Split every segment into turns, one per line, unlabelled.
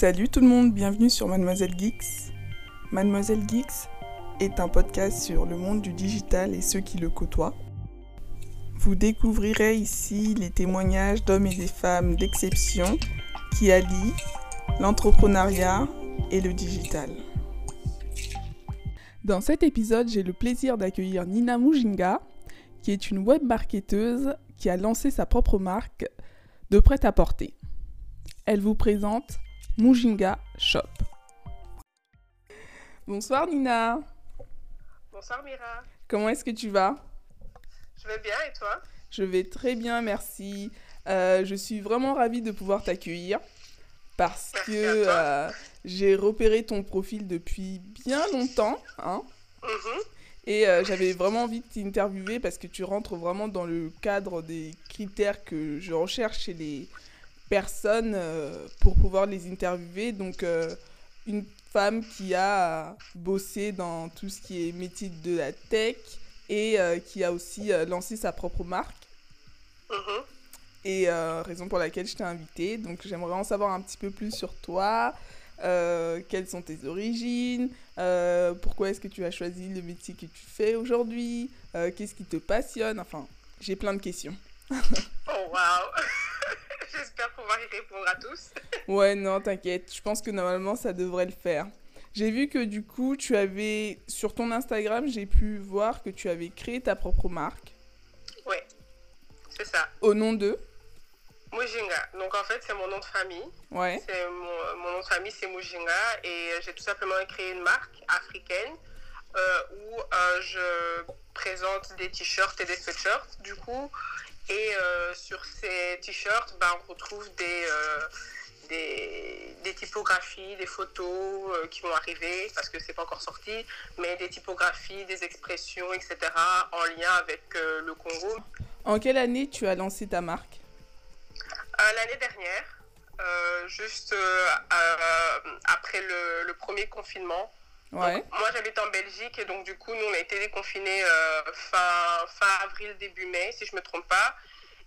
Salut tout le monde, bienvenue sur Mademoiselle Geeks. Mademoiselle Geeks est un podcast sur le monde du digital et ceux qui le côtoient. Vous découvrirez ici les témoignages d'hommes et des femmes d'exception qui allient l'entrepreneuriat et le digital. Dans cet épisode, j'ai le plaisir d'accueillir Nina Mujinga, qui est une web marketeuse qui a lancé sa propre marque de prêt-à-porter. Elle vous présente Mujinga Shop. Bonsoir Nina.
Bonsoir Mira.
Comment est-ce que tu vas?
Je vais bien et toi?
Je vais très bien, merci. Euh, je suis vraiment ravie de pouvoir t'accueillir parce
Merci
que euh, j'ai repéré ton profil depuis bien longtemps. Hein,
Mhm.
et euh, j'avais vraiment envie de t'interviewer parce que tu rentres vraiment dans le cadre des critères que je recherche chez les personnes euh, pour pouvoir les interviewer. Donc, euh, une femme qui a bossé dans tout ce qui est métier de la tech et euh, qui a aussi euh, lancé sa propre marque.
Mhm.
Et euh, raison pour laquelle je t'ai invitée. Donc, j'aimerais en savoir un petit peu plus sur toi. quelles sont tes origines? Pourquoi est-ce que tu as choisi le métier que tu fais aujourd'hui? Qu'est-ce qui te passionne? Enfin, j'ai plein de questions.
Oh waouh J'espère pouvoir y répondre à tous.
Ouais, non, t'inquiète. Je pense que normalement, ça devrait le faire. J'ai vu que du coup, tu avais, sur ton Instagram, j'ai pu voir que tu avais créé ta propre marque
Oui, c'est ça.
au nom de?
Mujinga. Donc en fait, c'est mon nom de famille.
Ouais.
C'est mon, mon nom de famille, c'est Mujinga. Et j'ai tout simplement créé une marque africaine euh, où euh, je présente des t-shirts et des sweatshirts, du coup. Et euh, sur ces t-shirts, ben, on retrouve des, euh, des, des typographies, des photos euh, qui vont arriver, parce que c'est pas encore sorti, mais des typographies, des expressions, etc., en lien avec euh, le Congo.
En quelle année tu as lancé ta marque?
Euh, L'année dernière, juste après le, le premier confinement.
Ouais.
Donc, moi, j'habite en Belgique et donc du coup, nous, on a été déconfinés euh, fin, fin avril, début mai, si je me trompe pas.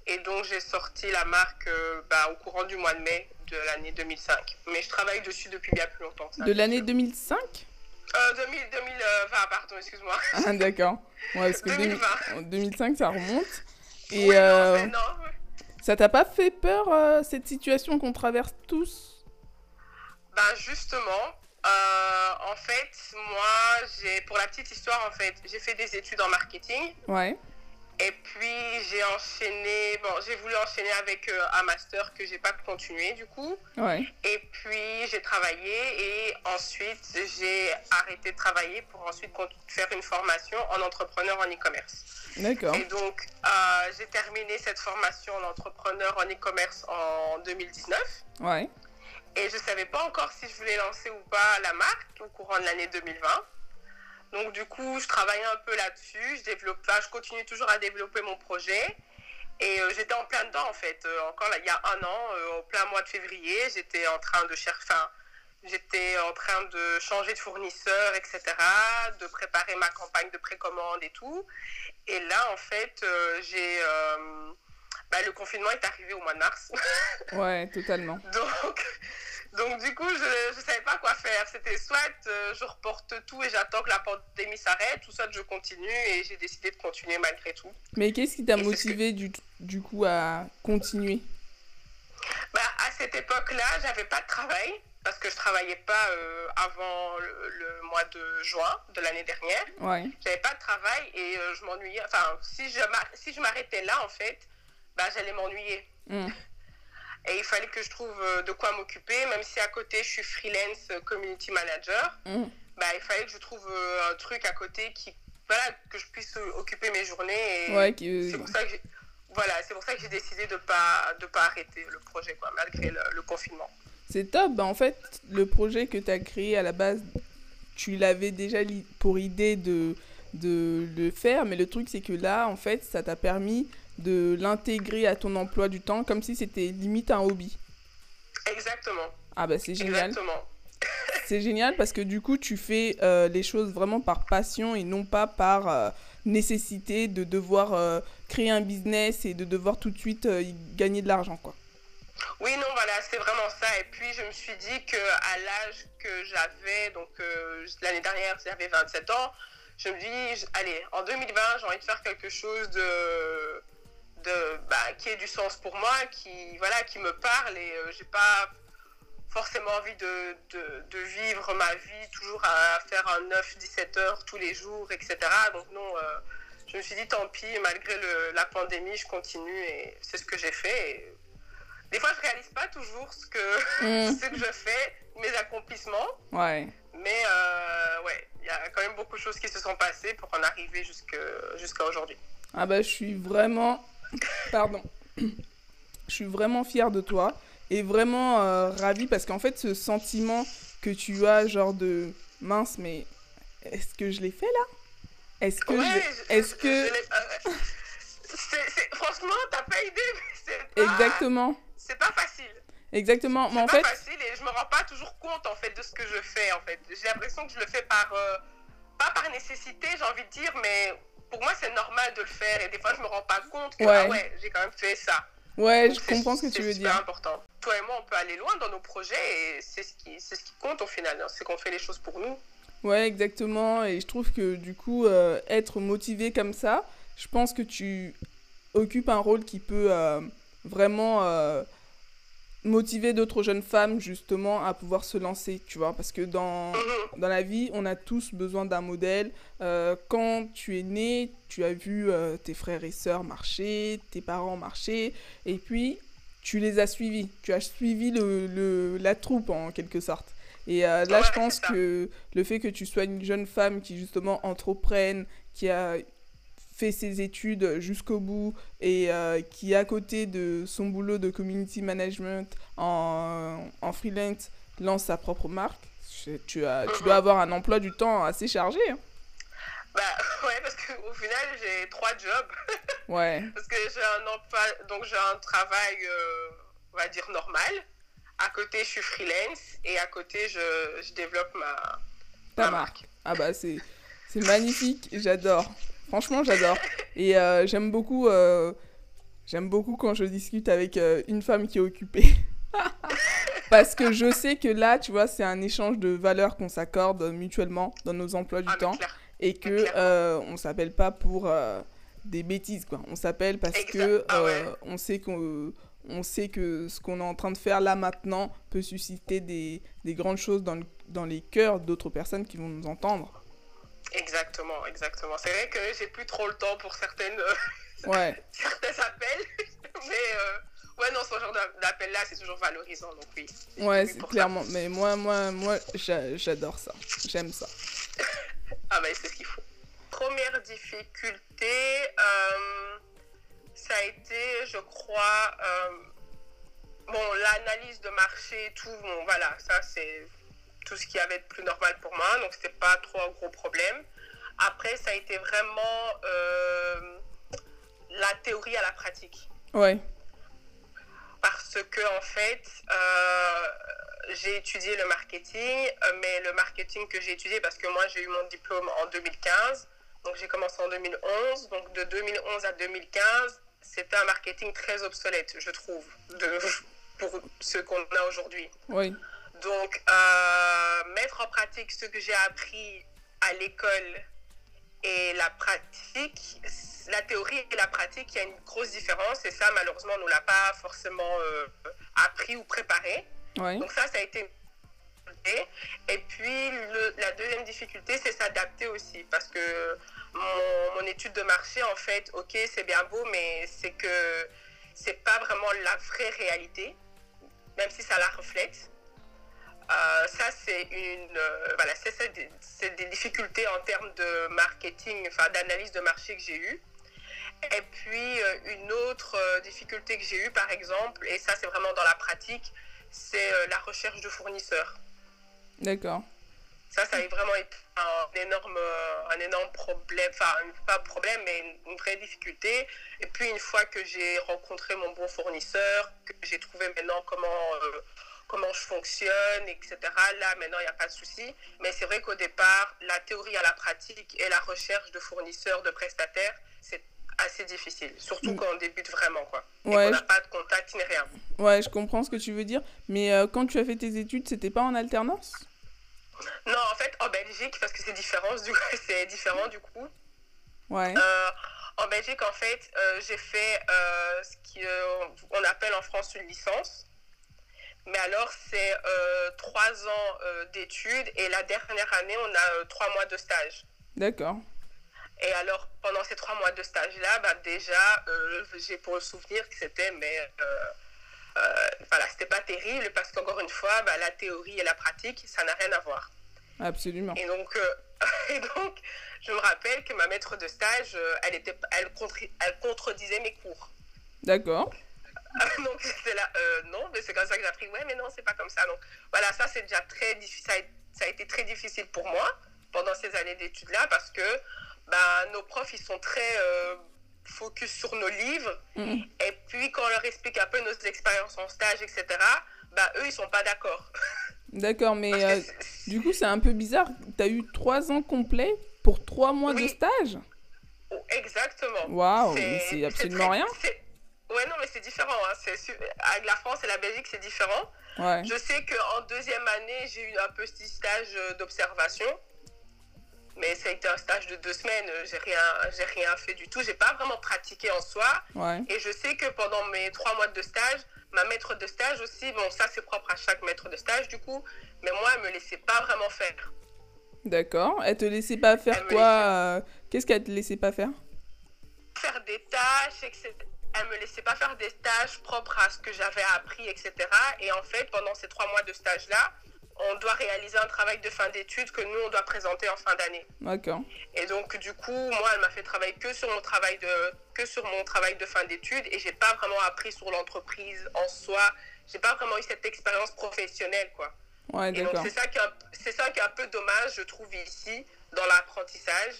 Et donc, j'ai sorti la marque euh, bah, au courant du mois de mai de l'année 2005. Mais je travaille dessus depuis bien plus longtemps. ça,
De l'année
sûr.
2005
Euh, 2000, 2020, pardon, excuse-moi.
Ah, d'accord. Ouais, parce que
2020.
2000 2005, ça remonte. Et
Oui, non,
euh,
mais non.
ça t'a pas fait peur, euh, cette situation qu'on traverse tous?
Ben justement, euh, en fait, moi, j'ai pour la petite histoire, en fait, j'ai fait des études en marketing
Ouais.
et puis j'ai enchaîné, bon, j'ai voulu enchaîner avec euh, un master que j'ai pas continué du coup.
Ouais.
Et puis j'ai travaillé et ensuite j'ai arrêté de travailler pour ensuite faire une formation en entrepreneur en e-commerce.
D'accord.
Et donc euh, j'ai terminé cette formation en entrepreneur en e-commerce en 2019.
Ouais.
Et je ne savais pas encore si je voulais lancer ou pas la marque au courant de l'année 2020. Donc du coup, je travaillais un peu là-dessus. Je développe, je continue toujours à développer mon projet. Et euh, j'étais en plein dedans en fait. Euh, encore là, il y a un an, euh, au plein mois de février, j'étais en train de chercher. Enfin, j'étais en train de changer de fournisseur, etc. De préparer ma campagne de précommande et tout. Et là, en fait, euh, j'ai. Bah, le confinement est arrivé au mois de mars.
Ouais, totalement.
Donc, donc du coup, je ne savais pas quoi faire. C'était soit euh, je reporte tout et j'attends que la pandémie s'arrête, ou soit je continue et j'ai décidé de continuer malgré tout.
Mais qu'est-ce qui t'a motivé du, du coup à continuer?
Bah, à cette époque-là, j'avais pas de travail parce que je travaillais pas euh, avant le, le mois de juin de l'année dernière.
Ouais.
J'avais pas de travail et euh, je m'ennuyais. Enfin, si je m'ar- si je m'arrêtais là, en fait, bah, j'allais m'ennuyer.
Hmm.
Et il fallait que je trouve euh, de quoi m'occuper, même si à côté je suis freelance euh, community manager.
Hmm.
bah, il fallait que je trouve euh, un truc à côté qui voilà que je puisse occuper mes journées et
Ouais, qui-
c'est pour ça que j'ai voilà c'est pour ça que j'ai décidé de pas de pas arrêter le projet quoi malgré le, le confinement
C'est top. Bah, en fait, le projet que tu as créé à la base, tu l'avais déjà pour idée de, de le faire, mais le truc, c'est que là, en fait, ça t'a permis de l'intégrer à ton emploi du temps comme si c'était limite un hobby.
exactement
Ah bah c'est génial.
exactement
C'est génial parce que du coup, tu fais euh, les choses vraiment par passion et non pas par euh, nécessité de devoir euh, créer un business et de devoir tout de suite y gagner de l'argent, quoi.
Oui, non, voilà, c'est vraiment ça. Et puis, je me suis dit qu'à l'âge que j'avais, donc l'année dernière, j'avais 27 ans, je me dis, allez, en 2020, j'ai envie de faire quelque chose de, de bah, qui ait du sens pour moi, qui, voilà, qui me parle. Et euh, j'ai pas forcément envie de, de, vivre ma vie toujours à faire un 9-17 heures tous les jours, etc. Donc, non. Euh, je me suis dit tant pis, malgré le, la pandémie, je continue et c'est ce que j'ai fait. des fois, je réalise pas toujours ce que, mm. ce que je fais, mes accomplissements.
Ouais.
Mais euh, ouais, il y a quand même beaucoup de choses qui se sont passées pour en arriver jusqu'à aujourd'hui.
Ah bah, je suis vraiment. Pardon. je suis vraiment fière de toi et vraiment euh, ravie parce qu'en fait, ce sentiment que tu as, genre de mince, mais est-ce que je l'ai fait là? Est-ce que. Est-ce que.
Euh, franchement, t'as pas idée,
mais Exactement.
C'est pas facile.
Exactement.
C'est pas facile et je me rends pas toujours compte en fait de ce que je fais en fait. J'ai l'impression que je le fais par. Euh, pas par nécessité, j'ai envie de dire, mais pour moi c'est normal de le faire et des fois je me rends pas compte que ouais, ah j'ai quand même fait ça.
Ouais, je comprends ce que tu veux dire.
C'est important. Toi et moi, on peut aller loin dans nos projets et c'est ce qui, ce qui compte au final. Hein. C'est qu'on fait les choses pour nous.
Ouais, exactement. Et je trouve que du coup, euh, être motivé comme ça, je pense que tu occupes un rôle qui peut euh, vraiment euh, motiver d'autres jeunes femmes justement à pouvoir se lancer, tu vois. Parce que dans, dans la vie, on a tous besoin d'un modèle. quand tu es né, tu as vu tes frères et sœurs marcher, tes parents marcher, et puis tu les as suivis. Tu as suivi le, le la troupe en quelque sorte. Et euh, là, je pense que le fait que tu sois une jeune femme qui justement entreprenne, qui a fait ses études jusqu'au bout et euh, qui, à côté de son boulot de community management en, en freelance, lance sa propre marque, tu, as, tu dois avoir un emploi du temps assez chargé. Hein.
Bah ouais, parce qu'au final, j'ai trois jobs.
ouais.
Parce que j'ai un emploi, donc j'ai un travail, euh, on va dire, normal. À côté, je suis freelance et à côté, je, je développe ma,
Ta marque. Ah bah, c'est, c'est magnifique, j'adore. Franchement, j'adore. Et euh, j'aime beaucoup, euh, j'aime beaucoup quand je discute avec euh, une femme qui est occupée. Parce que je sais que là, tu vois, c'est un échange de valeurs qu'on s'accorde mutuellement dans nos emplois du ah, temps. Et que on s'appelle pas pour des bêtises, quoi. On s'appelle parce que ah on sait qu'on on sait que ce qu'on est en train de faire là maintenant peut susciter des, des grandes choses dans, dans les cœurs d'autres personnes qui vont nous entendre.
Exactement, exactement. C'est vrai que j'ai plus trop le temps pour certaines, euh,
ouais.
certains appels, mais euh, ouais, non, ce genre d'appel là, c'est toujours valorisant, donc oui.
Ouais, clairement. Mais moi, moi, moi, j'adore ça. J'aime ça.
ah bah, c'est ce qu'il faut. Première difficulté. Euh ça a été, je crois, euh, bon, l'analyse de marché, tout, bon, voilà, ça c'est tout ce qui avait de plus normal pour moi, donc c'était pas trop un gros problème. Après, ça a été vraiment euh, la théorie à la pratique.
Ouais.
Parce que, en fait, euh, j'ai étudié le marketing, mais le marketing que j'ai étudié, parce que moi j'ai eu mon diplôme en 2015, donc j'ai commencé en 2011, donc de 2011 à 2015, c'était un marketing très obsolète, je trouve, de, pour ce qu'on a aujourd'hui.
Oui.
Donc, euh, mettre en pratique ce que j'ai appris à l'école et la pratique, la théorie et la pratique, il y a une grosse différence et ça, malheureusement, on ne l'a pas forcément euh, appris ou préparé. Donc ça, ça a été et puis, le, la deuxième difficulté, c'est s'adapter aussi. Parce que mon, étude de marché, en fait, ok, c'est bien beau, mais c'est que c'est pas vraiment la vraie réalité, même si ça la reflète. Euh, ça, c'est une, euh, voilà, c'est des, difficultés en termes de marketing, enfin d'analyse de marché que j'ai eu. Et puis, euh, une autre difficulté que j'ai eue, par exemple, et ça, c'est vraiment dans la pratique, c'est la recherche de fournisseurs.
D'accord.
Ça, ça a vraiment été un énorme, un énorme problème, enfin, pas problème, mais une, vraie difficulté. Et puis, une fois que j'ai rencontré mon bon fournisseur, que j'ai trouvé maintenant comment, comment je fonctionne, etc., là, maintenant, il n'y a pas de souci. Mais c'est vrai qu'au départ, la théorie à la pratique et la recherche de fournisseurs, de prestataires, c'est assez difficile. Surtout mm. quand on débute vraiment, quoi.
Ouais,
on n'a pas de contact ni rien.
Ouais, je comprends ce que tu veux dire. Mais euh, quand tu as fait tes études, c'était pas en alternance?
Non, en fait, en Belgique, parce que c'est différent, du coup, c'est différent du coup.
Ouais.
Euh, en Belgique, en fait, euh, j'ai fait ce qu'on appelle en France une licence. Mais alors, c'est trois ans d'études et la dernière année, on a trois mois de stage.
D'accord.
Et alors, pendant ces trois mois de stage-là, bah, déjà, euh, j'ai pour le souvenir que c'était, mais euh, euh, voilà, c'était pas terrible parce qu'encore une fois, bah, la théorie et la pratique, ça n'a rien à voir.
Absolument.
Et donc, et donc, je me rappelle que ma maître de stage, elle, était, elle, elle contredisait mes cours.
D'accord.
donc, là, non, mais c'est comme ça que j'ai appris, ouais, mais non, c'est pas comme ça. Donc, voilà, ça, c'est déjà très difficile, ça a été très difficile pour moi pendant ces années d'études-là parce que bah, nos profs, ils sont très euh, focus sur nos livres. Mm. Et puis, quand on leur explique un peu nos expériences en stage, etc., bah, eux, ils sont pas d'accord.
D'accord, mais euh, du coup, c'est un peu bizarre. Tu as eu trois ans complets pour trois mois de stage?
Oh, Exactement.
Waouh, c'est absolument rien.
Ouais, non, mais c'est différent. Hein. Avec la France et la Belgique, c'est différent.
Ouais.
Je sais qu'en deuxième année, j'ai eu un petit stage euh, d'observation mais ça a été un stage de deux semaines. Euh, j'ai rien, j'ai rien fait du tout. J'ai pas vraiment pratiqué en soi. Et je sais que pendant mes trois mois de stage, ma maître de stage aussi, bon, ça c'est propre à chaque maître de stage du coup, mais moi, elle me laissait pas vraiment faire.
D'accord. Elle te laissait pas faire quoi euh, Qu'est-ce qu'elle te laissait pas faire?
Faire des tâches, etc. Elle me laissait pas faire des tâches propres à ce que j'avais appris, etc. Et en fait, pendant ces trois mois de stage-là, on doit réaliser un travail de fin d'études que nous, on doit présenter en fin d'année.
D'accord.
Et donc, du coup, moi, elle m'a fait travailler que sur mon travail de, que sur mon travail de fin d'études et j'ai pas vraiment appris sur l'entreprise en soi. J'ai pas vraiment eu cette expérience professionnelle, quoi.
Ouais, d'accord.
C'est ça, qui est ça qui est un peu dommage, je trouve, ici, dans l'apprentissage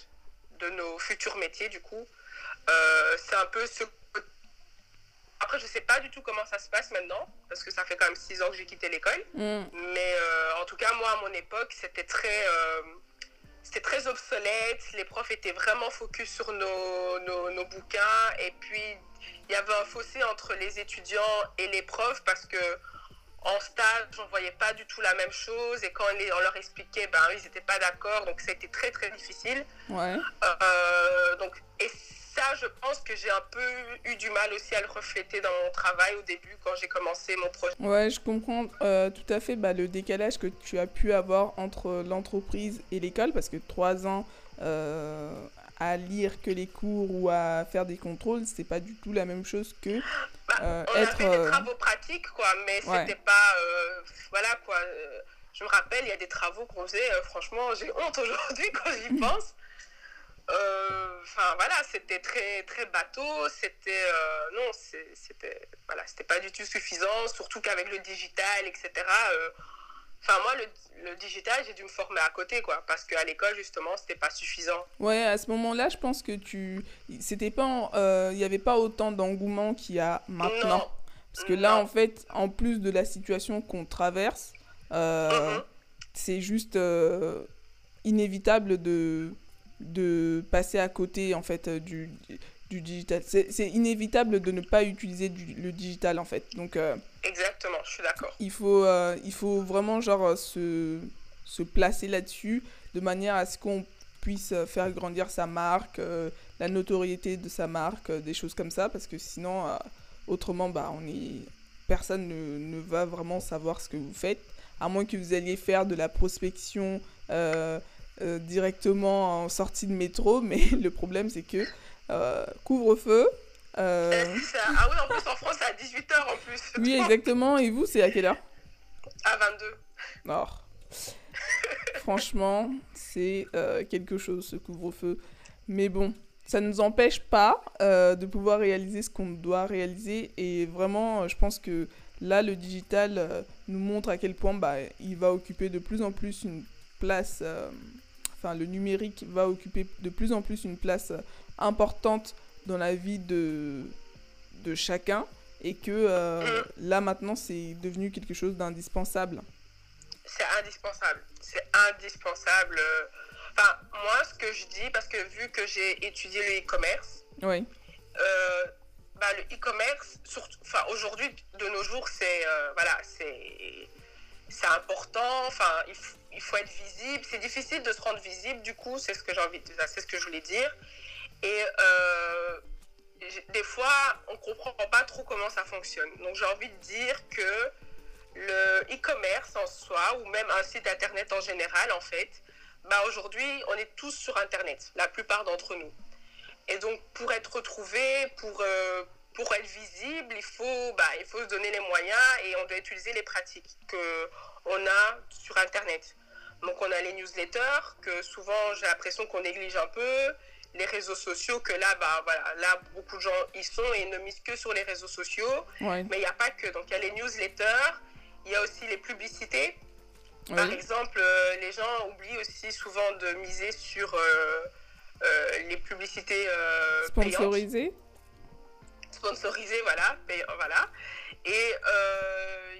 de nos futurs métiers, du coup. Euh, c'est un peu ce après, je sais pas du tout comment ça se passe maintenant, parce que ça fait quand même six ans que j'ai quitté l'école.
Mm.
Mais euh, en tout cas, moi, à mon époque, c'était très, euh, c'était très obsolète. Les profs étaient vraiment focus sur nos, nos, bouquins. Et puis, il y avait un fossé entre les étudiants et les profs, parce que en stage, on voyait pas du tout la même chose. Et quand on, leur expliquait, ben, ils n'étaient pas d'accord. Donc, ça a été très, très difficile.
Ouais.
Euh, donc, et ça, je pense que j'ai un peu eu du mal aussi à le refléter dans mon travail au début quand j'ai commencé mon projet.
Ouais, je comprends euh, tout à fait bah, le décalage que tu as pu avoir entre l'entreprise et l'école parce que trois ans euh, à lire que les cours ou à faire des contrôles, c'est pas du tout la même chose que
bah, euh, on a fait des travaux pratiques, quoi, mais c'était pas. voilà, quoi. Je me rappelle, il y a des travaux qu'on faisait, franchement, j'ai honte aujourd'hui quand j'y pense. Euh, enfin voilà, c'était très très bateau, c'était euh, non, c'était voilà, c'était pas du tout suffisant, surtout qu'avec le digital, etc. Euh, enfin moi le, le digital, j'ai dû me former à côté quoi, parce qu'à l'école justement, c'était pas suffisant.
Ouais, à ce moment-là, je pense que tu, c'était pas, il y avait pas autant d'engouement qu'il y a maintenant, parce que là en fait, en plus de la situation qu'on traverse, mm-hmm. c'est juste inévitable de de passer à côté en fait euh, du, du digital. C'est inévitable de ne pas utiliser le digital en fait. Donc, euh,
Exactement, je suis d'accord.
Il, faut, euh, il faut vraiment genre se, se placer là-dessus de manière à ce qu'on puisse faire grandir sa marque, la notoriété de sa marque, des choses comme ça, parce que sinon, autrement, bah, on est... personne ne, ne, va vraiment savoir ce que vous faites, à moins que vous alliez faire de la prospection euh, directement en sortie de métro, mais le problème c'est que euh, couvre-feu.
Euh, ah oui, en plus en France c'est à 18h en plus.
Oui, exactement. Et vous, c'est à quelle heure
À 22.
Non. Franchement, c'est quelque chose ce couvre-feu. Mais bon, ça ne nous empêche pas de pouvoir réaliser ce qu'on doit réaliser. Et vraiment, je pense que là, le digital nous montre à quel point bah, il va occuper de plus en plus une place enfin, le numérique va occuper de plus en plus une place importante dans la vie de, de chacun et que euh, mm. là maintenant c'est devenu quelque chose d'indispensable.
C'est indispensable, c'est indispensable. Enfin, moi ce que je dis, parce que vu que j'ai étudié le e-commerce,
oui.
euh, bah, le e-commerce, aujourd'hui, de nos jours, c'est euh, voilà, c'est c'est important. Enfin, il, faut être visible. C'est difficile de se rendre visible. Du coup, c'est ce que j'ai envie, de, c'est ce que je voulais dire. Et euh, des fois, on comprend pas trop comment ça fonctionne. Donc, j'ai envie de dire que le e-commerce en soi, ou même un site internet en général, en fait, bah aujourd'hui, on est tous sur internet, la plupart d'entre nous. Et donc, pour être retrouvé, pour, euh, pour être visible, il faut, bah, il faut se donner les moyens et on doit utiliser les pratiques qu'on a sur Internet. Donc, on a les newsletters, que souvent, j'ai l'impression qu'on néglige un peu. Les réseaux sociaux, que là, bah, voilà, là, beaucoup de gens y sont et ne misent que sur les réseaux sociaux. Mais il n'y a pas que. Donc, il y a les newsletters, il y a aussi les publicités. Par exemple, euh, les gens oublient aussi souvent de miser sur euh, euh, les publicités
sponsorisées.
Sponsorisées, voilà, voilà. Et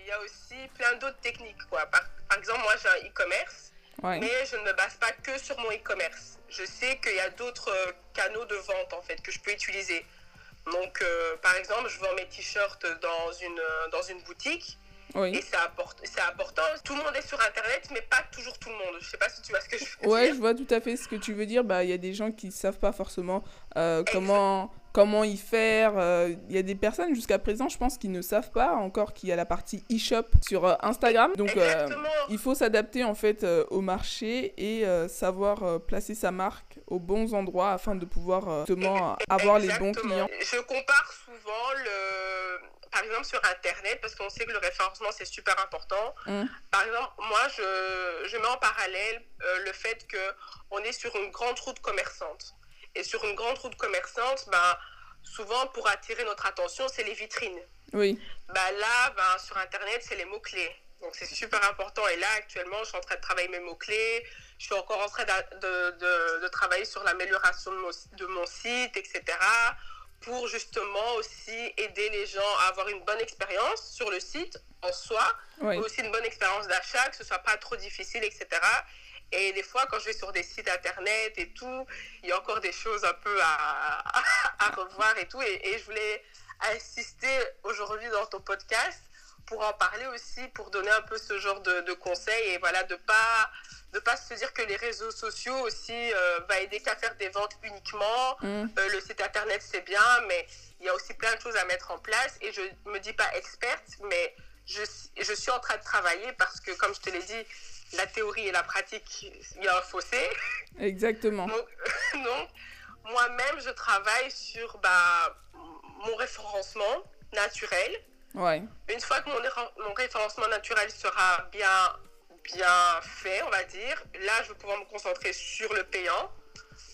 il y a aussi plein d'autres techniques, quoi. Par, exemple, moi j'ai un e-commerce, mais je ne me base pas que sur mon e-commerce. Je sais qu'il y a d'autres canaux de vente en fait que je peux utiliser. Donc, par exemple, je vends mes t-shirts dans une, dans une boutique. Oui. Et c'est important. Tout le monde est sur Internet, mais pas toujours tout le monde. Je sais pas si tu vois ce que je veux
dire. Ouais, je vois tout à fait ce que tu veux dire. Bah, il y a des gens qui savent pas forcément euh, comment comment y faire. Euh, il y a des personnes jusqu'à présent, je pense, qui ne savent pas encore qu'il y a la partie e-shop sur euh, Instagram. Donc, il faut s'adapter en fait au marché et savoir placer sa marque aux bons endroits afin de pouvoir justement avoir les bons clients.
Je compare souvent le par exemple sur Internet, parce qu'on sait que le référencement, c'est super important. Mm. Par exemple, moi, je, je mets en parallèle euh, le fait qu'on est sur une grande route commerçante. Et sur une grande route commerçante, ben, souvent, pour attirer notre attention, c'est les vitrines.
Oui.
Ben, là, ben, sur Internet, c'est les mots-clés. Donc, c'est super important. Et là, actuellement, je suis en train de travailler mes mots-clés. Je suis encore en train de, de, de, travailler sur l'amélioration de, de mon site, etc pour justement aussi aider les gens à avoir une bonne expérience sur le site en soi, mais aussi une bonne expérience d'achat, que ce soit pas trop difficile, etc. Et des fois, quand je vais sur des sites internet et tout, il y a encore des choses un peu à, à, revoir et tout. Et, je voulais assister aujourd'hui dans ton podcast pour en parler aussi, pour donner un peu ce genre de, de conseils et voilà, de pas de pas se dire que les réseaux sociaux aussi euh, va aider qu'à faire des ventes uniquement. Mm. Euh, le site internet c'est bien, mais il y a aussi plein de choses à mettre en place. Et je me dis pas experte, mais je, je suis en train de travailler parce que comme je te l'ai dit, la théorie et la pratique, il y a un fossé.
Exactement.
donc, moi-même, je travaille sur bah, mon référencement naturel.
Ouais.
Une fois que mon, mon référencement naturel sera bien bien fait, on va dire. Là, je vais pouvoir me concentrer sur le payant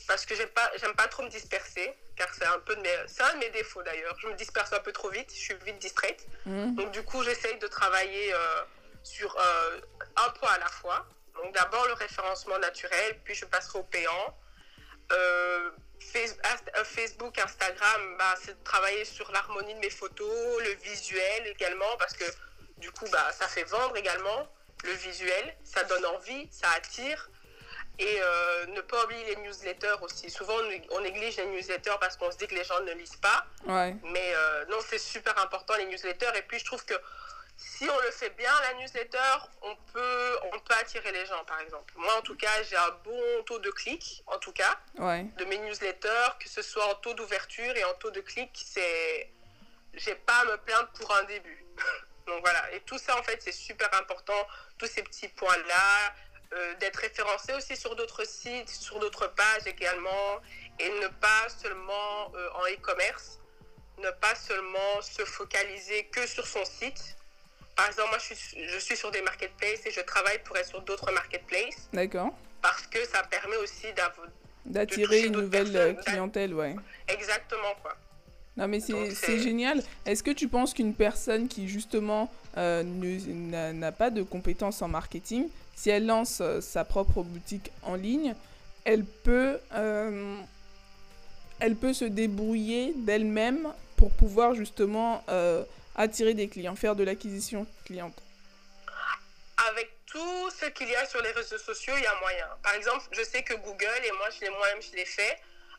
parce que j'aime pas, j'aime pas trop me disperser, car c'est un peu de mes, c'est un de mes défauts d'ailleurs. Je me disperse un peu trop vite, je suis vite distraite. Mmh. Donc du coup, j'essaye de travailler euh, sur euh, un point à la fois. Donc d'abord le référencement naturel, puis je passerai au payant. Euh, Facebook, Instagram, bah, c'est de travailler sur l'harmonie de mes photos, le visuel également, parce que du coup, bah, ça fait vendre également le visuel, ça donne envie, ça attire. Et euh, ne pas oublier les newsletters aussi. Souvent, on néglige les newsletters parce qu'on se dit que les gens ne lisent pas.
Ouais.
Mais euh, non, c'est super important les newsletters. Et puis, je trouve que si on le fait bien, la newsletter, on peut, on peut attirer les gens, par exemple. Moi, en tout cas, j'ai un bon taux de clic, en tout cas,
ouais.
de mes newsletters, que ce soit en taux d'ouverture et en taux de clic. C'est, j'ai pas à me plaindre pour un début. Donc voilà, et tout ça en fait c'est super important, tous ces petits points-là, euh, d'être référencé aussi sur d'autres sites, sur d'autres pages également, et ne pas seulement euh, en e-commerce, ne pas seulement se focaliser que sur son site. Par exemple, moi je suis, je suis sur des marketplaces et je travaille pour être sur d'autres marketplaces.
D'accord.
Parce que ça permet aussi
d'attirer une nouvelle euh, clientèle, ouais.
Exactement, quoi.
Non, mais c'est génial. Est-ce que tu penses qu'une personne qui, justement, euh, n'a pas de compétences en marketing, si elle lance euh, sa propre boutique en ligne, elle peut, euh, elle peut se débrouiller d'elle-même pour pouvoir, justement, attirer des clients, faire de l'acquisition cliente
Avec tout ce qu'il y a sur les réseaux sociaux, il y a moyen. Par exemple, je sais que Google, et moi, je l'ai moi-même, je l'ai fait,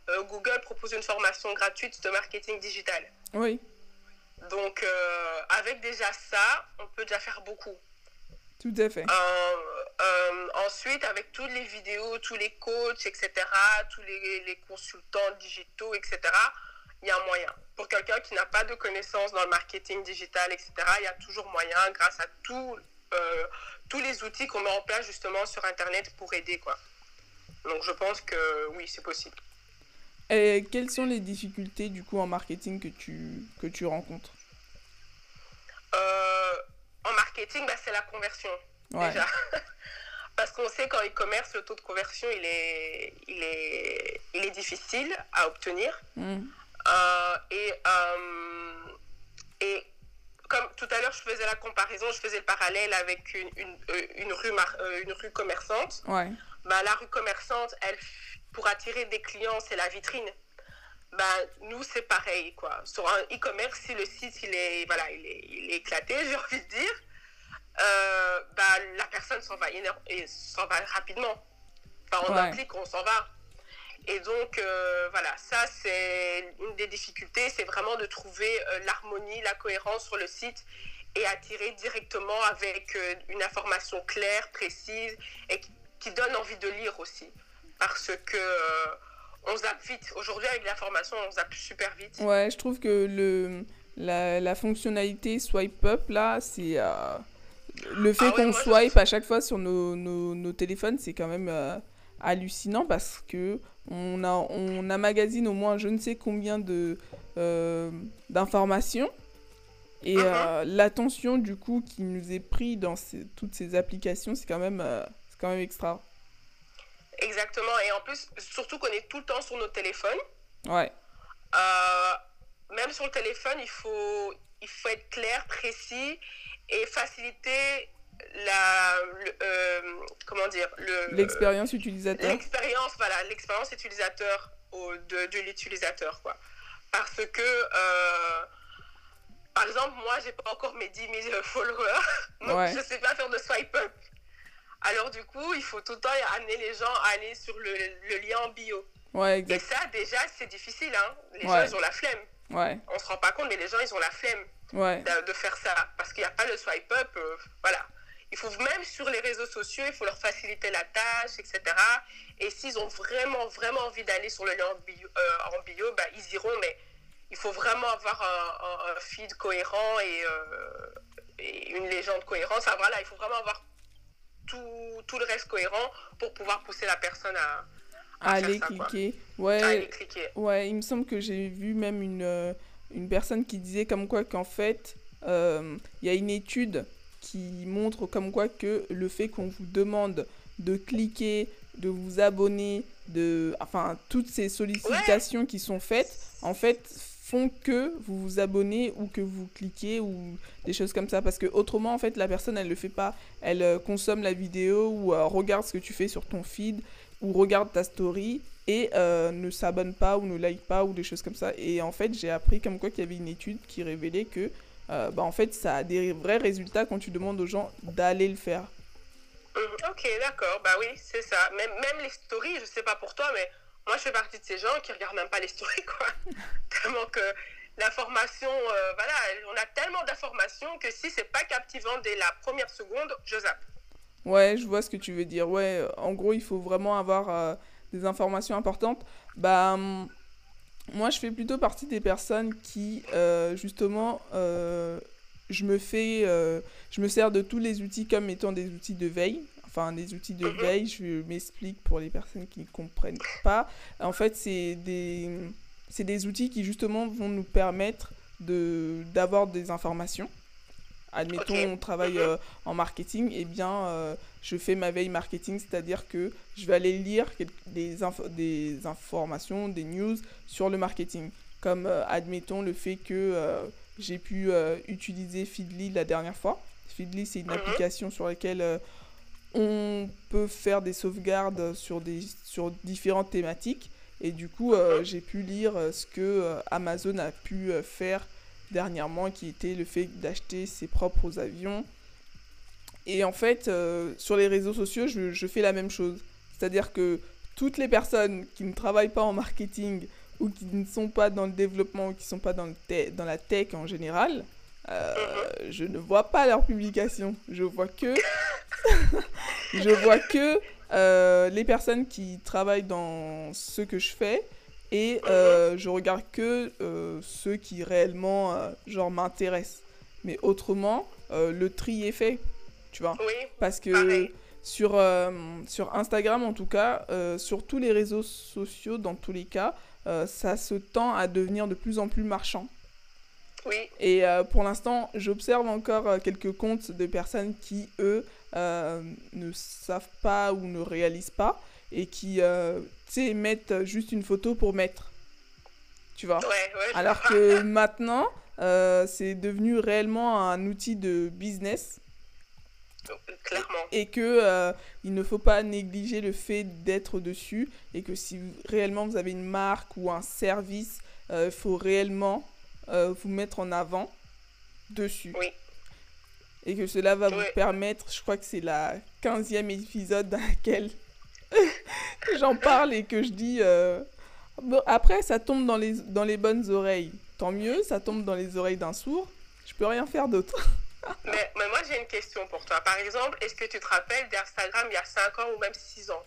euh, Google propose une formation gratuite de marketing digital.
Oui.
Donc, euh, avec déjà ça, on peut déjà faire beaucoup.
Tout à fait.
ensuite, avec toutes les vidéos, tous les coachs, etc., tous les, les consultants digitaux, etc., il y a un moyen. Pour quelqu'un qui n'a pas de connaissances dans le marketing digital, etc., il y a toujours moyen grâce à tout, euh, tous les outils qu'on met en place justement sur Internet pour aider. Quoi. Donc je pense que oui, c'est possible.
Et quelles sont les difficultés du coup en marketing que tu, que tu rencontres?
Euh, En marketing, bah, c'est la conversion déjà. Parce qu'on sait qu'en e-commerce, le taux de conversion, il est, il est, il est difficile à obtenir. Mmh. Euh, et, euh, et comme tout à l'heure, je faisais la comparaison, je faisais le parallèle avec une, une, euh, une rue, une rue commerçante.
Ouais.
Bah, la rue commerçante, elle, pour attirer des clients, c'est la vitrine. Bah, nous, c'est pareil. Quoi. Sur un e-commerce, si le site il est, voilà, il est, il est éclaté, j'ai envie de dire, euh, bah, la personne s'en va, s'en va rapidement. Enfin, on ouais. un clic, on s'en va. Et donc, euh, voilà, ça, c'est une des difficultés, c'est vraiment de trouver euh, l'harmonie, la cohérence sur le site et attirer directement avec une information claire, précise et qui, donne envie de lire aussi. Parce que on zappe vite. Aujourd'hui, avec l'information, on zappe super vite.
Ouais, je trouve que le, la, la fonctionnalité swipe up, là, c'est. Le fait ah qu'on swipe à chaque fois sur nos, nos, nos téléphones, c'est quand même hallucinant parce que on, a, on magazine au moins je ne sais combien de euh, d'informations. Et uh-huh. euh, l'attention du coup qui nous est pris dans toutes ces applications c'est quand même euh, c'est quand même extra.
Exactement. Et en plus surtout qu'on est tout le temps sur nos téléphones.
Ouais.
Même sur le téléphone il faut il faut être clair précis et faciliter la euh, comment dire le
l'expérience utilisateur.
L'expérience voilà l'expérience utilisateur au, de, de l'utilisateur quoi. Parce que euh, par exemple moi j'ai pas encore mes 10 000 followers donc ouais. je sais pas faire de swipe up. Alors du coup il faut tout le temps amener les gens à aller sur le, le lien en bio.
Ouais,
et ça déjà c'est difficile hein. Les ouais. gens ils ont la flemme. On se rend pas compte mais les gens ils ont la flemme
ouais.
de, de, faire ça parce qu'il n'y a pas le swipe up euh, voilà il faut même sur les réseaux sociaux, il faut leur faciliter la tâche, etc. Et s'ils ont vraiment, vraiment envie d'aller sur le lien en bio, euh, en bio bah, ils iront, mais il faut vraiment avoir un, un, un feed cohérent et, euh, et, une légende cohérente. Enfin voilà, il faut vraiment avoir tout, tout, le reste cohérent pour pouvoir pousser la personne à,
à, à aller, ça, cliquer. Ouais,
à aller cliquer.
Ouais, il me semble que j'ai vu même une, une personne qui disait comme quoi qu'en fait, euh, il y a une étude qui montre comme quoi que le fait qu'on vous demande de cliquer, de vous abonner, de enfin toutes ces sollicitations qui sont faites, en fait font que vous vous abonnez ou que vous cliquez ou des choses comme ça. Parce que autrement en fait la personne elle le fait pas. Elle euh, consomme la vidéo ou euh, regarde ce que tu fais sur ton feed ou regarde ta story et euh, ne s'abonne pas ou ne like pas ou des choses comme ça et en fait j'ai appris comme quoi qu'il y avait une étude qui révélait que euh, bah, en fait, ça a des vrais résultats quand tu demandes aux gens d'aller le faire.
Mmh, ok, d'accord, bah oui, c'est ça. Même, même les stories, je sais pas pour toi, mais moi je fais partie de ces gens qui regardent même pas les stories, quoi. tellement que l'information, euh, voilà, on a tellement d'informations que si c'est pas captivant dès la première seconde, je zappe.
Ouais, je vois ce que tu veux dire. Ouais, en gros, il faut vraiment avoir euh, des informations importantes. Bah. Hum, moi, je fais plutôt partie des personnes qui, euh, justement, euh, je me fais, euh, je me sers de tous les outils comme étant des outils de veille. Enfin, des outils de veille, je m'explique pour les personnes qui ne comprennent pas. En fait, c'est des, c'est des outils qui, justement, vont nous permettre de, d'avoir des informations admettons, okay. on travaille euh, en marketing, et eh bien, euh, je fais ma veille marketing, c'est-à-dire que je vais aller lire des, des informations, des news sur le marketing. Comme, euh, admettons, le fait que j'ai pu utiliser Feedly la dernière fois. Feedly, c'est une -hmm. application sur laquelle on peut faire des sauvegardes sur, des, sur différentes thématiques. Et du coup, mm-hmm. j'ai pu lire ce que Amazon a pu faire dernièrement, qui était le fait d'acheter ses propres avions. Et en fait, euh, sur les réseaux sociaux, je, fais la même chose. C'est-à-dire que toutes les personnes qui ne travaillent pas en marketing ou qui ne sont pas dans le développement ou qui ne sont pas dans, la tech en général, euh, je ne vois pas leurs publications. Je vois que, je vois que euh, les personnes qui travaillent dans ce que je fais et euh, je regarde que euh, ceux qui réellement euh, genre m'intéressent. Mais autrement, le tri est fait, tu vois.
Oui,
Parce que
Pareil.
sur, sur Instagram, en tout cas, sur tous les réseaux sociaux, dans tous les cas, ça se tend à devenir de plus en plus marchand.
oui,
Et pour l'instant, j'observe encore quelques comptes de personnes qui, eux, ne savent pas ou ne réalisent pas et qui, tu sais, mettent juste une photo pour mettre. Tu vois
ouais, ouais.
Alors que maintenant, euh, c'est devenu réellement un outil de business
Clairement.
et que euh, il ne faut pas négliger le fait d'être dessus et que si réellement vous avez une marque ou un service, euh, il faut réellement euh, vous mettre en avant dessus.
Oui.
Et que cela va vous permettre, je crois que c'est la 15e épisode dans laquelle j'en parle et que je dis... euh, bon, après, ça tombe dans les, dans les bonnes oreilles. Tant mieux, ça tombe dans les oreilles d'un sourd. Je peux rien faire d'autre.
Mais, mais moi, j'ai une question pour toi. Par exemple, est-ce que tu te rappelles d'Instagram il y a 5 ans ou même 6 ans?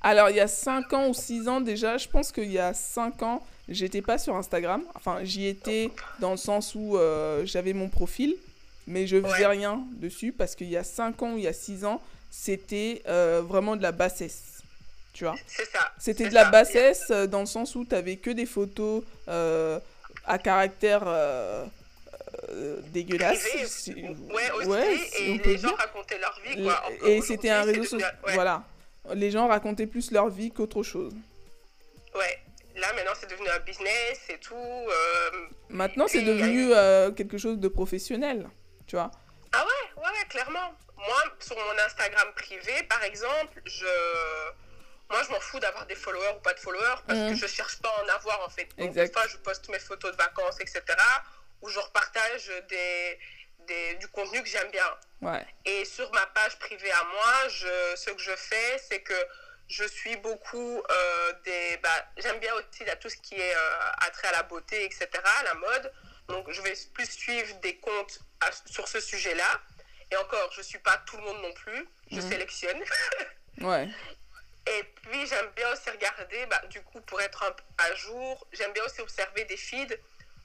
Alors, il y a 5 ans ou 6 ans déjà, je pense qu'il y a 5 ans, j'étais pas sur Instagram. Enfin, j'y étais dans le sens où euh, j'avais mon profil, mais je faisais
Ouais.
rien dessus parce qu'il y a 5 ans ou il y a 6 ans, c'était euh, vraiment de la bassesse. Tu vois
C'est ça.
C'était de la
ça.
bassesse euh, dans le sens où tu avais que des photos euh, à caractère euh, euh, dégueulasse.
Privé,
si-
Ouais, aussi.
ouais,
et
on
les gens
dire.
racontaient leur vie, quoi.
Et c'était un réseau social.
ouais,
Voilà. Les gens racontaient plus leur vie qu'autre chose.
ouais. Là, maintenant, c'est devenu un business et tout.
Maintenant, c'est devenu quelque chose de professionnel. Tu vois
Ah ouais, ouais, clairement. Moi, sur mon Instagram privé, par exemple, je... Moi, je m'en fous d'avoir des followers ou pas de followers parce que je cherche pas à en avoir, en fait. Donc, des fois, je poste mes photos de vacances, etc. Ou je repartage des, des- du contenu que j'aime bien.
Ouais.
Et sur ma page privée à moi, je, ce que je fais, c'est que je suis beaucoup euh, des. Bah, J'aime bien aussi là, tout ce qui est euh, attrait à la beauté, etc., à la mode. Donc, je vais plus suivre des comptes à- sur ce sujet-là. Et encore, je ne suis pas tout le monde non plus. Je
Mhm.
sélectionne.
Ouais.
Et puis, j'aime bien aussi regarder, bah, du coup, pour être un à jour, j'aime bien aussi observer des feeds,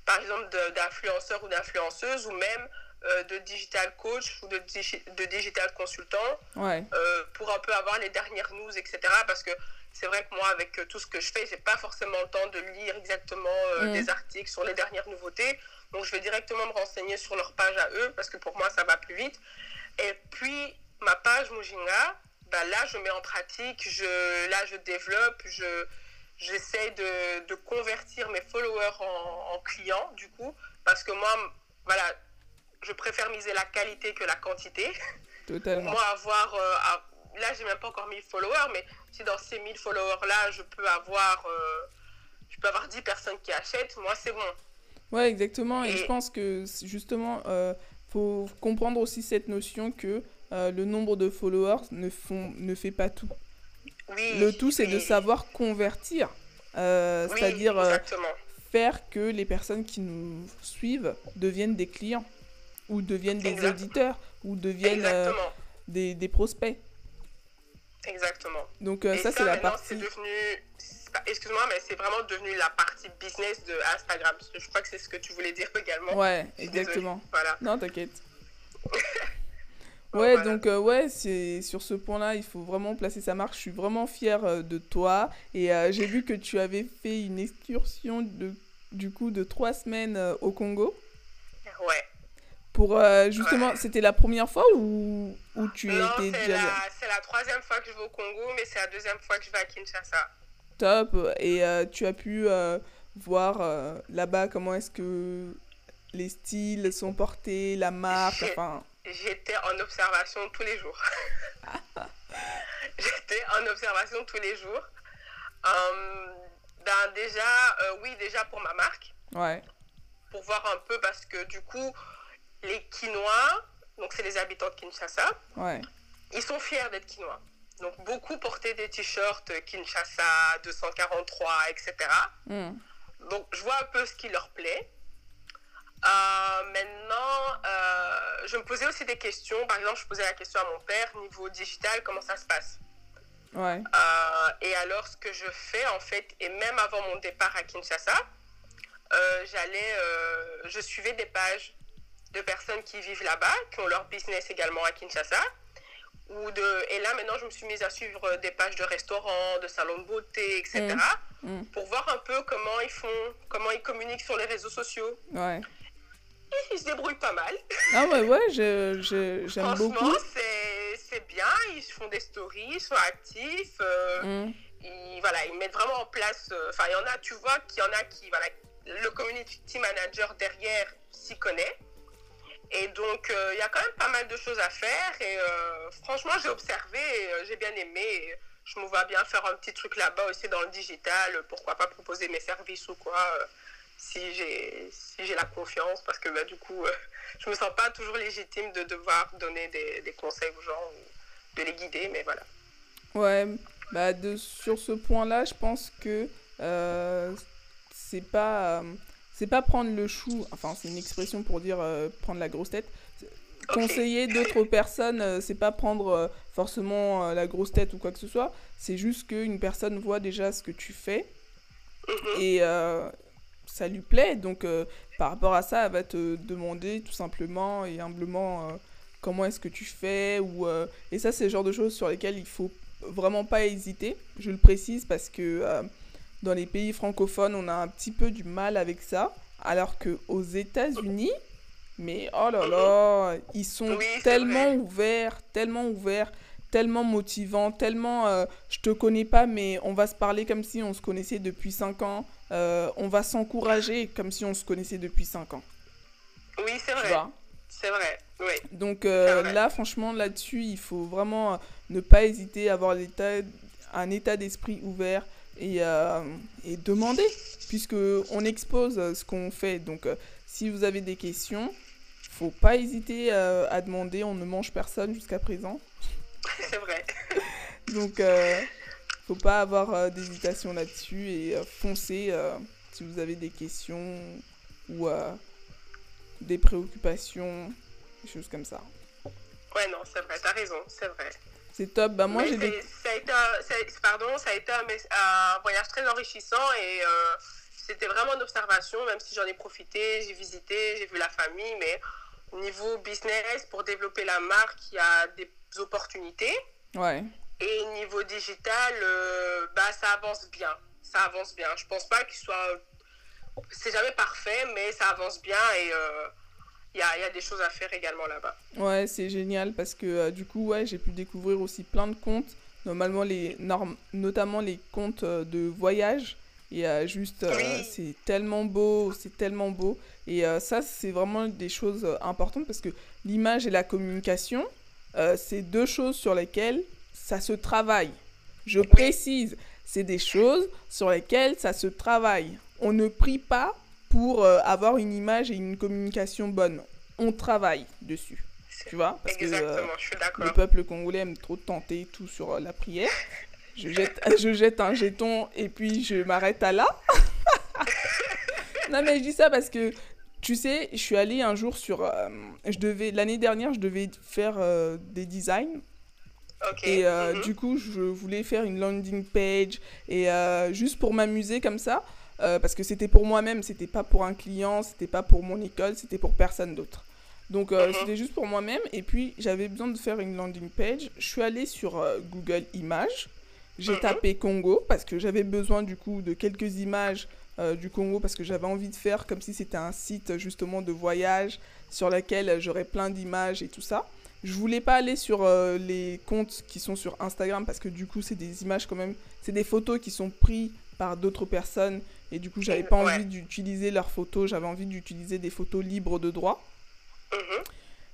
par exemple, d'influenceurs ou d'influenceuses, ou même euh, de digital coach ou de, digi- de digital consultant,
Ouais.
euh, pour un peu avoir les dernières news, etc. Parce que c'est vrai que moi, avec euh, tout ce que je fais, j'ai pas forcément le temps de lire exactement euh,
Mhm.
des articles sur les dernières nouveautés. Donc, je vais directement me renseigner sur leur page à eux, parce que pour moi, ça va plus vite. Et puis, ma page Mujinga, bah là, je mets en pratique, je, là, je développe, je, j'essaie de, de convertir mes followers en, en clients, du coup, parce que moi, voilà, je préfère miser la qualité que la quantité.
Totalement.
Moi, avoir, euh, à- là, j'ai même pas encore 1000 followers, mais si dans ces 1000 followers-là, je peux avoir, euh, je peux avoir 10 personnes qui achètent, moi, c'est bon.
Ouais, exactement. Et,
Et-
je pense que justement, euh, faut comprendre aussi cette notion que euh, le nombre de followers ne, font, ne fait pas tout.
Oui.
Le tout, c'est de savoir convertir. Euh,
oui,
C'est-à-dire euh, faire que les personnes qui nous suivent deviennent des clients ou deviennent des auditeurs ou deviennent des, des prospects.
Exactement.
Donc ça, c'est la partie...
devenu. Excuse-moi, mais c'est vraiment devenu la partie business de Instagram. Parce que je crois que c'est ce que tu voulais dire également.
Ouais, exactement.
Voilà.
Non, t'inquiète. Ouais,
voilà.
donc euh, ouais, c'est sur ce point-là, il faut vraiment placer sa marque. Je suis vraiment fière euh, de toi et euh, j'ai vu que tu avais fait une excursion de du coup de trois semaines au Congo
Ouais.
pour justement,
Ouais.
c'était la première fois ou ou tu
non,
étais
c'est
déjà
la, c'est la troisième fois que je vais au Congo, mais c'est la deuxième fois que je vais à Kinshasa.
top et tu as pu voir là-bas comment est-ce que les styles sont portés, la marque, enfin
J'étais en observation tous les jours. J'étais en observation tous les jours. Euh, ben déjà, euh, oui, déjà pour ma marque.
ouais,
pour voir un peu parce que du coup, les Quinois, donc c'est les habitants de Kinshasa,
ouais,
ils sont fiers d'être Quinois. Donc beaucoup portaient des t-shirts Kinshasa 243, etc.
Hmm.
Donc je vois un peu ce qui leur plaît. Euh, maintenant, euh, je me posais aussi des questions. Par exemple, je posais la question à mon père, niveau digital, comment ça se passe
Ouais.
Euh, Et alors, ce que je fais, en fait, et même avant mon départ à Kinshasa, j'allais, je suivais des pages de personnes qui vivent là-bas, qui ont leur business également à Kinshasa. Ou de, et là, maintenant, je me suis mise à suivre des pages de restaurants, de salons de beauté, etc.
Mm.
Pour voir un peu comment ils font, comment ils communiquent sur les réseaux sociaux.
Ouais.
Ils se débrouillent pas mal.
Ah ouais, ouais, je, je- j'aime
Franchement,
beaucoup.
c'est c'est bien. Ils font des stories, ils sont actifs. euh,
Mm.
ils, voilà, ils mettent vraiment en place. euh, Enfin, il y en a, tu vois, qu'il y en a qui, voilà, le community manager derrière s'y connaît. Et donc, euh, il y a quand même pas mal de choses à faire. Et franchement, j'ai observé, j'ai bien aimé. et je me vois bien faire un petit truc là-bas aussi dans le digital. Pourquoi pas proposer mes services ou quoi, si j'ai si j'ai la confiance. Parce que bah, du coup, euh, je me sens pas toujours légitime de devoir donner des, des conseils aux gens ou de les guider. Mais voilà.
Ouais, bah de, sur ce point-là, je pense que euh, c'est pas, c'est pas prendre le chou, enfin c'est une expression pour dire euh, prendre la grosse tête. Conseiller d'autres personnes, euh, c'est pas prendre euh, forcément euh, la grosse tête ou quoi que ce soit, c'est juste qu'une personne voit déjà ce que tu fais
Mhm.
et ça lui plaît. Donc, euh, par rapport à ça, elle va te demander tout simplement et humblement euh, comment est-ce que tu fais. Ou, euh, et ça, c'est le genre de choses sur lesquelles il faut vraiment pas hésiter. Je le précise parce que dans les pays francophones, on a un petit peu du mal avec ça. Alors qu'aux États-Unis, mais oh là là, ils sont
Oui,
tellement ouverts, tellement ouverts, tellement motivants, tellement euh, je te connais pas, mais on va se parler comme si on se connaissait depuis 5 ans. Euh, on va s'encourager comme si on se connaissait depuis 5 ans.
Oui, c'est
Tu
vrai.
vois?
C'est vrai. Oui.
Donc euh,
vrai.
là, franchement, là-dessus, il faut vraiment euh, ne pas hésiter à avoir l'état, un état d'esprit ouvert et, et demander, puisque on expose ce qu'on fait. Donc, si vous avez des questions, faut pas hésiter à demander. On ne mange personne jusqu'à présent.
C'est vrai.
Donc, euh, faut pas avoir euh, d'hésitation là-dessus et euh, foncez euh, si vous avez des questions ou euh, des préoccupations, des choses comme ça.
Ouais, non, c'est vrai. T'as raison. C'est vrai.
C'est top. Bah, moi, j'ai des.
ça a été un, ça- pardon, ça a été un voyage très enrichissant et euh, c'était vraiment une observation, même si j'en ai profité, j'ai visité, j'ai vu la famille, mais au niveau business, pour développer la marque, il y a des opportunités.
Ouais.
Et niveau digital, euh, bah, ça avance bien. Ça avance bien. Je pense pas qu'il soit. C'est jamais parfait, mais ça avance bien et euh, il y, a, il y a des choses à faire également là-bas.
Ouais, c'est génial parce que euh, du coup, ouais, j'ai pu découvrir aussi plein de comptes, normalement les norm- notamment les comptes euh, de voyage. Et euh, juste, euh,
Oui.
c'est tellement beau, c'est tellement beau. Et euh, ça, c'est vraiment des choses euh, importantes parce que l'image et la communication, euh, c'est deux choses sur lesquelles ça se travaille. Je précise, c'est des choses sur lesquelles ça se travaille. On ne prie pas pour euh, avoir une image et une communication bonne. On travaille dessus. Tu vois Parce que euh,
Exactement, je suis
le peuple congolais aime trop tenter tout sur la prière. Je jette, je jette un jeton et puis je m'arrête à là. non mais je dis ça parce que tu sais, je suis allée un jour sur, euh, je devais l'année dernière, je devais faire euh, des designs et euh,
mhm.
du coup, je voulais faire une landing page et juste pour m'amuser comme ça, parce que c'était pour moi-même, c'était pas pour un client, c'était pas pour mon école, c'était pour personne d'autre. Donc
Mhm.
c'était juste pour moi-même et puis j'avais besoin de faire une landing page. Je suis allée sur Google Images, j'ai
Mhm.
tapé Congo parce que j'avais besoin du coup de quelques images euh, du Congo parce que j'avais envie de faire comme si c'était un site justement de voyage sur lequel j'aurais plein d'images et tout ça. Je voulais pas aller sur euh, les comptes qui sont sur Instagram parce que du coup c'est des images quand même, c'est des photos qui sont prises par d'autres personnes et du coup j'avais pas
Ouais.
envie d'utiliser leurs photos, j'avais envie d'utiliser des photos libres de droit.
Mhm.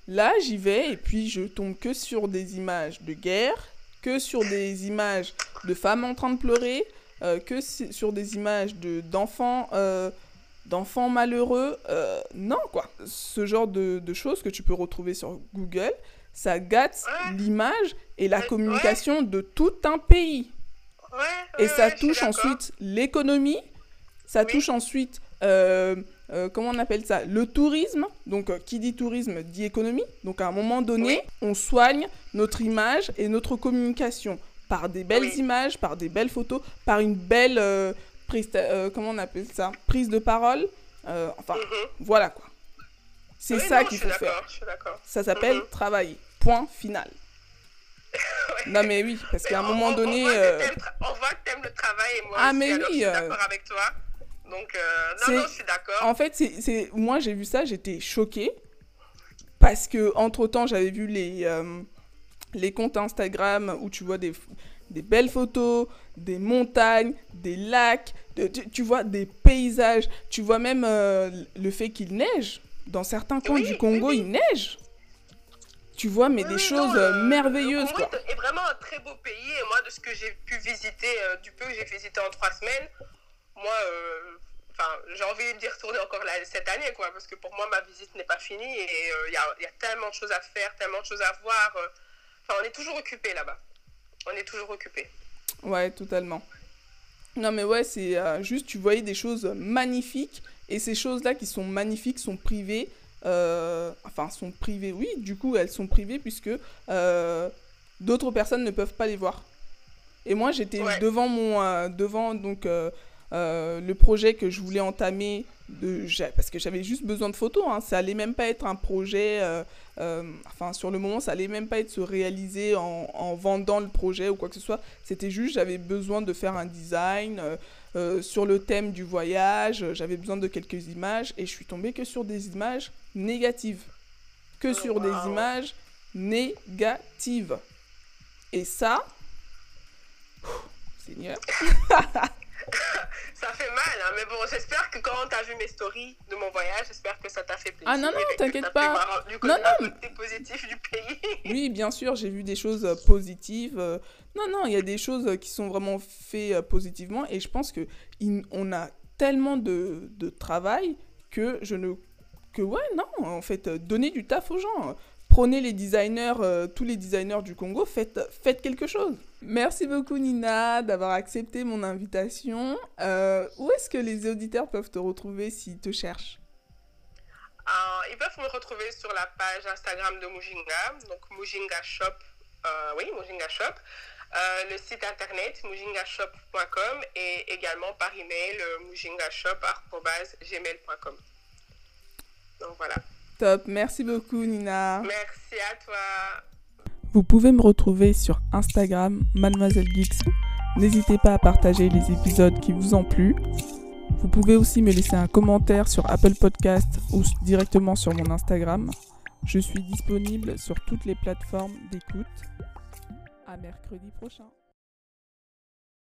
Là j'y vais et puis je tombe que sur des images de guerre, que sur des images de femmes en train de pleurer, euh, que si- sur des images de d'enfants euh, d'enfants malheureux. euh, non quoi, ce genre de, de choses que tu peux retrouver sur Google, ça gâte l'image et la communication de tout un pays. et ça touche ensuite l'économie, ça touche ensuite, euh, comment on appelle ça, le tourisme. Donc, euh, qui dit tourisme dit économie. Donc, à un moment donné, on soigne notre image et notre communication par des belles images, par des belles photos, par une belle prise, comment on appelle ça, prise de parole. enfin, mhm. voilà quoi. C'est ça qu'il faut faire. Ça s'appelle mhm. travailler. Point final. Non mais oui, parce qu'à un moment donné...
On voit, que t'aimes le travail et moi ah, mais oui, je suis d'accord avec toi. Donc, euh, non, non, je suis d'accord.
En fait, c'est, moi, j'ai vu ça, j'étais choquée. Parce que, entre-temps, j'avais vu les, euh, les comptes Instagram où tu vois des, des belles photos, des montagnes, des lacs, tu, vois des paysages. Tu vois même euh, le fait qu'il neige. Dans certains coins du Congo, il neige. Tu vois, mais des choses merveilleuses. Le
Congo est vraiment un très beau pays. Et moi, de ce que j'ai pu visiter, du peu que j'ai visité en trois semaines, moi, enfin, j'ai envie d'y retourner encore cette année, quoi, parce que pour moi, ma visite n'est pas finie et il euh, y, a, y, a, tellement de choses à faire, tellement de choses à voir. Euh. Enfin, on est toujours occupé là-bas. On est toujours occupé.
Ouais, totalement. Non, mais ouais, c'est euh, juste, tu voyais des choses magnifiques et ces choses-là qui sont magnifiques sont privées. enfin, sont privées, oui, du coup, elles sont privées puisque d'autres personnes ne peuvent pas les voir. Et moi, j'étais devant mon. devant, donc euh, le projet que je voulais entamer, de, parce que j'avais juste besoin de photos, hein, ça allait même pas être un projet, euh, euh, enfin sur le moment ça allait même pas être se réaliser en, vendant le projet ou quoi que ce soit, c'était juste j'avais besoin de faire un design sur le thème du voyage, j'avais besoin de quelques images et je suis tombée que sur des images négatives, que oh, sur des images négatives. Et ça, Seigneur.
ça fait mal, hein, mais bon, j'espère que quand tu as vu mes stories de mon voyage, j'espère que ça t'a fait plaisir.
Ah non, non, t'inquiète pas.
non, non. positif du pays.
oui, bien sûr, j'ai vu des choses euh, positives. Euh. Non, non, il y a des choses qui sont vraiment faites euh, positivement et je pense que on a tellement de, de travail que je ne. Que ouais, non, en fait, donner du taf aux gens prenez les designers, euh, tous les designers du Congo, faites, faites quelque chose. Merci beaucoup Nina d'avoir accepté mon invitation. Euh, où est-ce que les auditeurs peuvent te retrouver s'ils te cherchent
euh, Ils peuvent me retrouver sur la page Instagram de Mujinga, donc Mujinga Shop, oui, Mujinga Shop. le site internet mujingashop.com et également par email mujingashop.gmail.com. Donc voilà.
Top, merci beaucoup Nina.
Merci à toi.
Vous pouvez me retrouver sur Instagram, Mademoiselle Geeks. N'hésitez pas à partager les épisodes qui vous ont plu. Vous pouvez aussi me laisser un commentaire sur Apple Podcast ou directement sur mon Instagram. Je suis disponible sur toutes les plateformes d'écoute. À mercredi prochain.